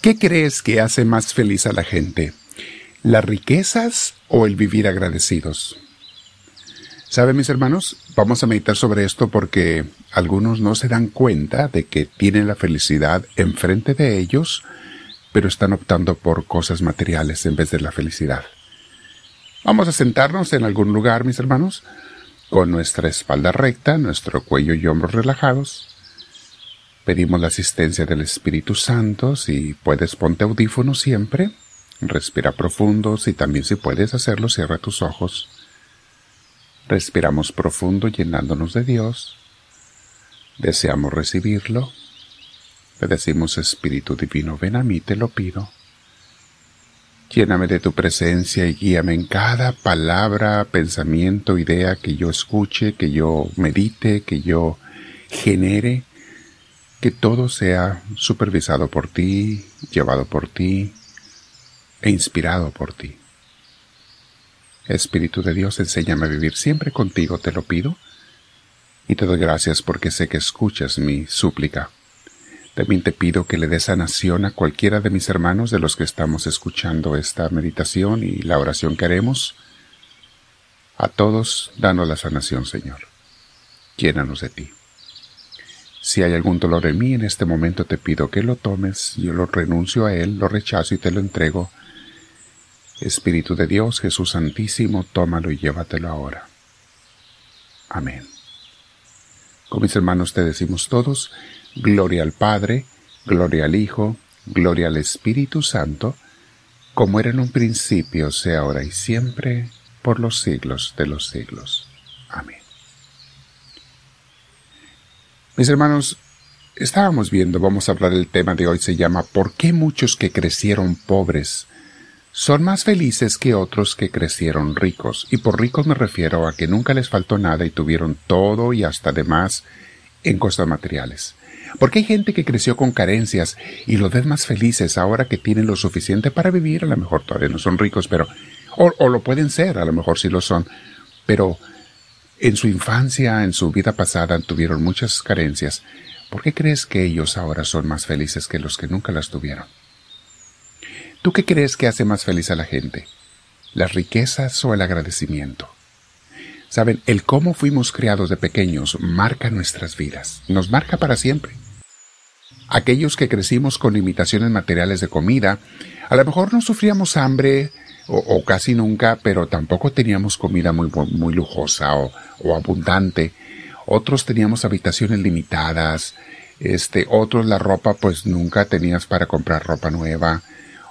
¿Qué crees que hace más feliz a la gente? ¿Las riquezas o el vivir agradecidos? ¿Saben mis hermanos? Vamos a meditar sobre esto porque algunos no se dan cuenta de que tienen la felicidad enfrente de ellos, pero están optando por cosas materiales en vez de la felicidad. Vamos a sentarnos en algún lugar, mis hermanos, con nuestra espalda recta, nuestro cuello y hombros relajados. Pedimos la asistencia del Espíritu Santo. Si puedes, ponte audífono siempre. Respira profundo. Si también si puedes hacerlo, cierra tus ojos. Respiramos profundo llenándonos de Dios. Deseamos recibirlo. Le decimos, Espíritu Divino, ven a mí, te lo pido. Lléname de tu presencia y guíame en cada palabra, pensamiento, idea que yo escuche, que yo medite, que yo genere que todo sea supervisado por ti, llevado por ti e inspirado por ti. Espíritu de Dios, enséñame a vivir siempre contigo, te lo pido, y te doy gracias porque sé que escuchas mi súplica. También te pido que le des sanación a cualquiera de mis hermanos de los que estamos escuchando esta meditación y la oración que haremos. A todos, danos la sanación, Señor. Llénanos de ti. Si hay algún dolor en mí en este momento te pido que lo tomes, yo lo renuncio a él, lo rechazo y te lo entrego. Espíritu de Dios, Jesús Santísimo, tómalo y llévatelo ahora. Amén. Con mis hermanos te decimos todos, gloria al Padre, gloria al Hijo, gloria al Espíritu Santo, como era en un principio, sea ahora y siempre, por los siglos de los siglos. Amén. Mis hermanos, estábamos viendo, vamos a hablar del tema de hoy, se llama ¿Por qué muchos que crecieron pobres son más felices que otros que crecieron ricos? Y por ricos me refiero a que nunca les faltó nada y tuvieron todo y hasta de más en cosas materiales. Porque hay gente que creció con carencias y los ves más felices ahora que tienen lo suficiente para vivir, a lo mejor todavía no son ricos, pero o, o lo pueden ser, a lo mejor sí lo son, pero en su infancia, en su vida pasada, tuvieron muchas carencias. ¿Por qué crees que ellos ahora son más felices que los que nunca las tuvieron? ¿Tú qué crees que hace más feliz a la gente? ¿Las riquezas o el agradecimiento? Saben, el cómo fuimos criados de pequeños marca nuestras vidas, nos marca para siempre. Aquellos que crecimos con limitaciones materiales de comida, a lo mejor no sufríamos hambre, o, casi nunca, pero tampoco teníamos comida muy, muy lujosa o, o abundante. Otros teníamos habitaciones limitadas, este, otros la ropa pues nunca tenías para comprar ropa nueva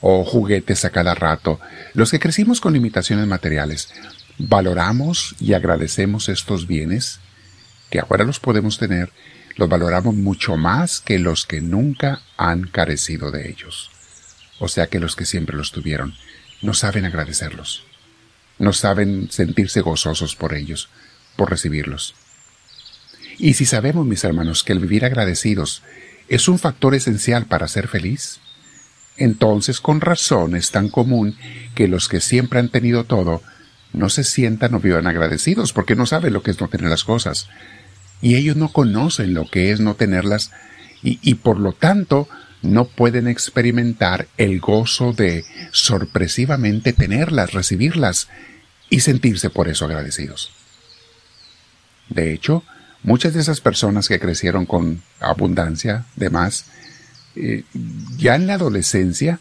o juguetes a cada rato. Los que crecimos con limitaciones materiales, valoramos y agradecemos estos bienes que ahora los podemos tener, los valoramos mucho más que los que nunca han carecido de ellos. O sea que los que siempre los tuvieron no saben agradecerlos, no saben sentirse gozosos por ellos, por recibirlos. Y si sabemos, mis hermanos, que el vivir agradecidos es un factor esencial para ser feliz, entonces con razón es tan común que los que siempre han tenido todo no se sientan o vivan agradecidos porque no saben lo que es no tener las cosas. Y ellos no conocen lo que es no tenerlas y, y por lo tanto no pueden experimentar el gozo de sorpresivamente tenerlas, recibirlas y sentirse por eso agradecidos. De hecho, muchas de esas personas que crecieron con abundancia de más, eh, ya en la adolescencia,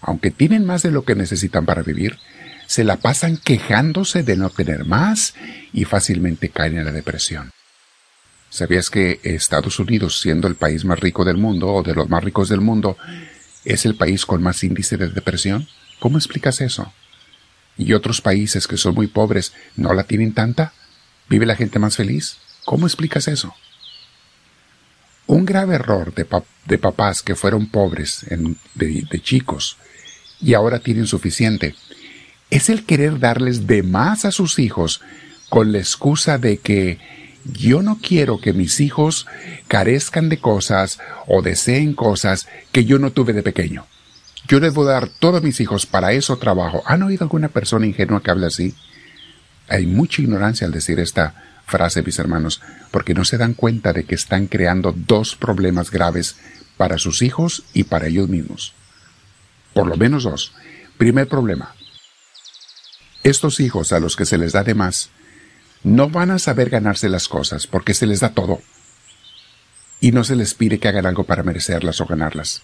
aunque tienen más de lo que necesitan para vivir, se la pasan quejándose de no tener más y fácilmente caen en la depresión. ¿Sabías que Estados Unidos, siendo el país más rico del mundo o de los más ricos del mundo, es el país con más índice de depresión? ¿Cómo explicas eso? ¿Y otros países que son muy pobres no la tienen tanta? ¿Vive la gente más feliz? ¿Cómo explicas eso? Un grave error de, papás que fueron pobres de chicos y ahora tienen suficiente es el querer darles de más a sus hijos con la excusa de que yo no quiero que mis hijos carezcan de cosas o deseen cosas que yo no tuve de pequeño. Yo les voy a dar todos mis hijos para eso trabajo. ¿Han oído alguna persona ingenua que hable así? Hay mucha ignorancia al decir esta frase, mis hermanos, porque no se dan cuenta de que están creando dos problemas graves para sus hijos y para ellos mismos. Por lo menos dos. Primer problema. Estos hijos a los que se les da de más no van a saber ganarse las cosas porque se les da todo. Y no se les pide que hagan algo para merecerlas o ganarlas.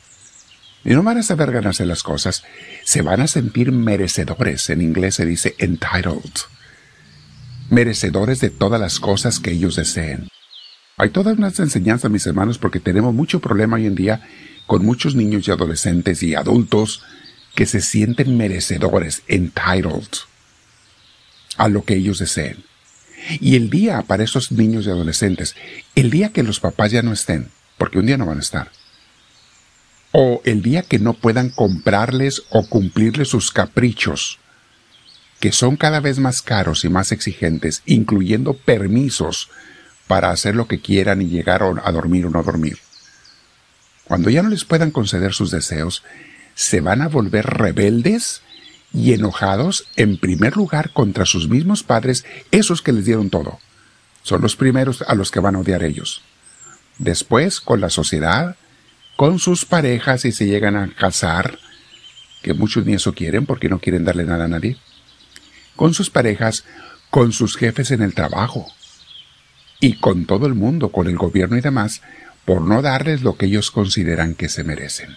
Y no van a saber ganarse las cosas, se van a sentir merecedores. En inglés se dice entitled. Merecedores de todas las cosas que ellos deseen. Hay todas unas enseñanzas, mis hermanos, porque tenemos mucho problema hoy en día con muchos niños y adolescentes y adultos que se sienten merecedores, entitled, a lo que ellos deseen. Y el día para esos niños y adolescentes, el día que los papás ya no estén, porque un día no van a estar, o el día que no puedan comprarles o cumplirles sus caprichos, que son cada vez más caros y más exigentes, incluyendo permisos para hacer lo que quieran y llegar a dormir o no dormir. Cuando ya no les puedan conceder sus deseos, se van a volver rebeldes y enojados en primer lugar contra sus mismos padres, esos que les dieron todo. Son los primeros a los que van a odiar ellos. Después, con la sociedad, con sus parejas y se llegan a casar, que muchos ni eso quieren porque no quieren darle nada a nadie, con sus parejas, con sus jefes en el trabajo y con todo el mundo, con el gobierno y demás, por no darles lo que ellos consideran que se merecen.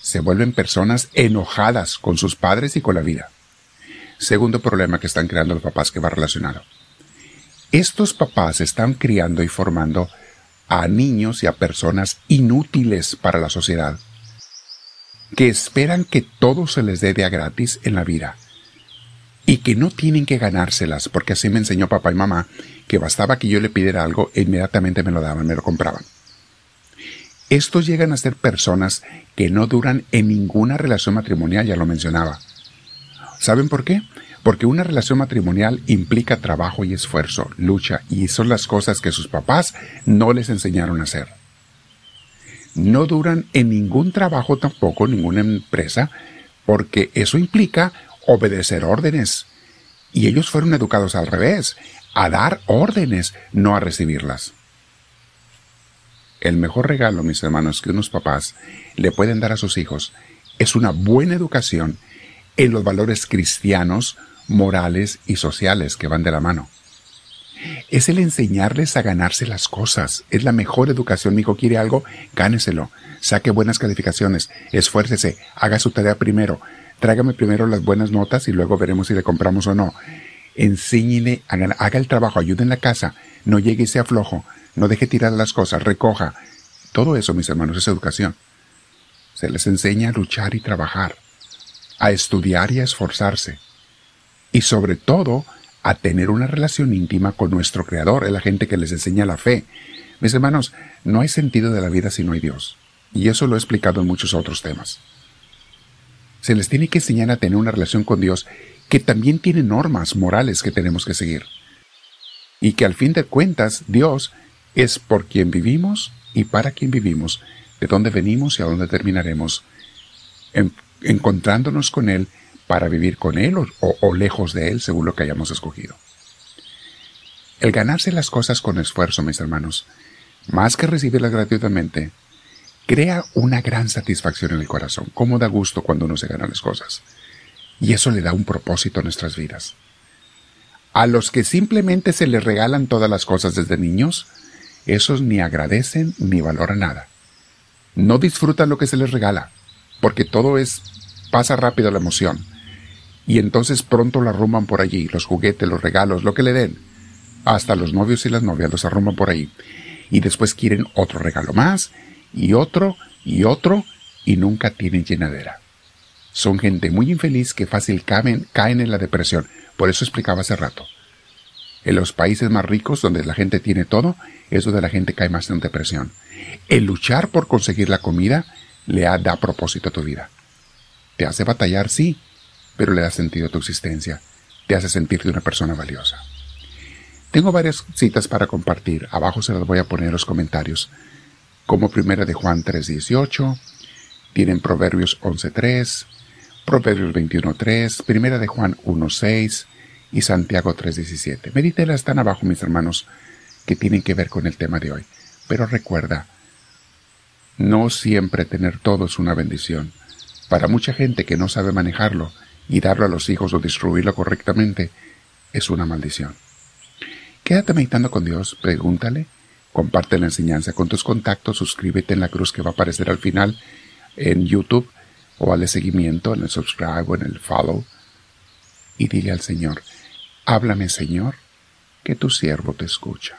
Se vuelven personas enojadas con sus padres y con la vida. Segundo problema que están creando los papás que va relacionado. Estos papás están criando y formando a niños y a personas inútiles para la sociedad, que esperan que todo se les dé de a gratis en la vida y que no tienen que ganárselas, porque así me enseñó papá y mamá que bastaba que yo le pidiera algo e inmediatamente me lo daban, me lo compraban. Estos llegan a ser personas que no duran en ninguna relación matrimonial, ya lo mencionaba. ¿Saben por qué? Porque una relación matrimonial implica trabajo y esfuerzo, lucha, y son las cosas que sus papás no les enseñaron a hacer. No duran en ningún trabajo tampoco, ninguna empresa, porque eso implica obedecer órdenes. Y ellos fueron educados al revés, a dar órdenes, no a recibirlas. El mejor regalo, mis hermanos, que unos papás le pueden dar a sus hijos es una buena educación en los valores cristianos, morales y sociales que van de la mano. Es el enseñarles a ganarse las cosas. Es la mejor educación. Mi hijo quiere algo, gáneselo. Saque buenas calificaciones. Esfuércese. Haga su tarea primero. Tráigame primero las buenas notas y luego veremos si le compramos o no. Enséñele, haga, haga el trabajo, ayude en la casa. No llegue y sea flojo. No deje tirar las cosas. Recoja. Todo eso, mis hermanos, es educación. Se les enseña a luchar y trabajar a estudiar y a esforzarse. Y sobre todo, a tener una relación íntima con nuestro Creador, es la gente que les enseña la fe. Mis hermanos, no hay sentido de la vida si no hay Dios. Y eso lo he explicado en muchos otros temas. Se les tiene que enseñar a tener una relación con Dios que también tiene normas morales que tenemos que seguir. Y que al fin de cuentas Dios es por quien vivimos y para quien vivimos, de dónde venimos y a dónde terminaremos encontrándonos con Él para vivir con Él o, lejos de Él según lo que hayamos escogido. El ganarse las cosas con esfuerzo, mis hermanos, más que recibirlas gratuitamente, crea una gran satisfacción en el corazón. Cómo da gusto cuando uno se gana las cosas. Y eso le da un propósito a nuestras vidas. A los que simplemente se les regalan todas las cosas desde niños, esos ni agradecen ni valoran nada. No disfrutan lo que se les regala porque todo es, pasa rápido la emoción. Y entonces pronto la arruman por allí, los juguetes, los regalos, lo que le den. Hasta los novios y las novias los arruman por ahí. Y después quieren otro regalo más, y otro, y otro, y nunca tienen llenadera. Son gente muy infeliz que fácil caen, en la depresión. Por eso explicaba hace rato. En los países más ricos, donde la gente tiene todo, es donde la gente cae más en depresión. El luchar por conseguir la comida le da propósito a tu vida. Te hace batallar, sí, pero le da sentido a tu existencia. Te hace sentirte una persona valiosa. Tengo varias citas para compartir. Abajo se las voy a poner en los comentarios. Como primera de Juan 3.18, tienen Proverbios 11.3, Proverbios 21.3, primera de Juan 1.6 y Santiago 3.17. Medítelas están abajo, mis hermanos, que tienen que ver con el tema de hoy. Pero recuerda, no siempre tener todo es una bendición. para mucha gente que no sabe manejarlo y darlo a los hijos o distribuirlo correctamente, es una maldición. Quédate meditando con Dios, pregúntale, comparte la enseñanza con tus contactos, suscríbete en la cruz que va a aparecer al final en YouTube o dale seguimiento en el subscribe o en el follow y dile al Señor, háblame Señor, que tu siervo te escucha.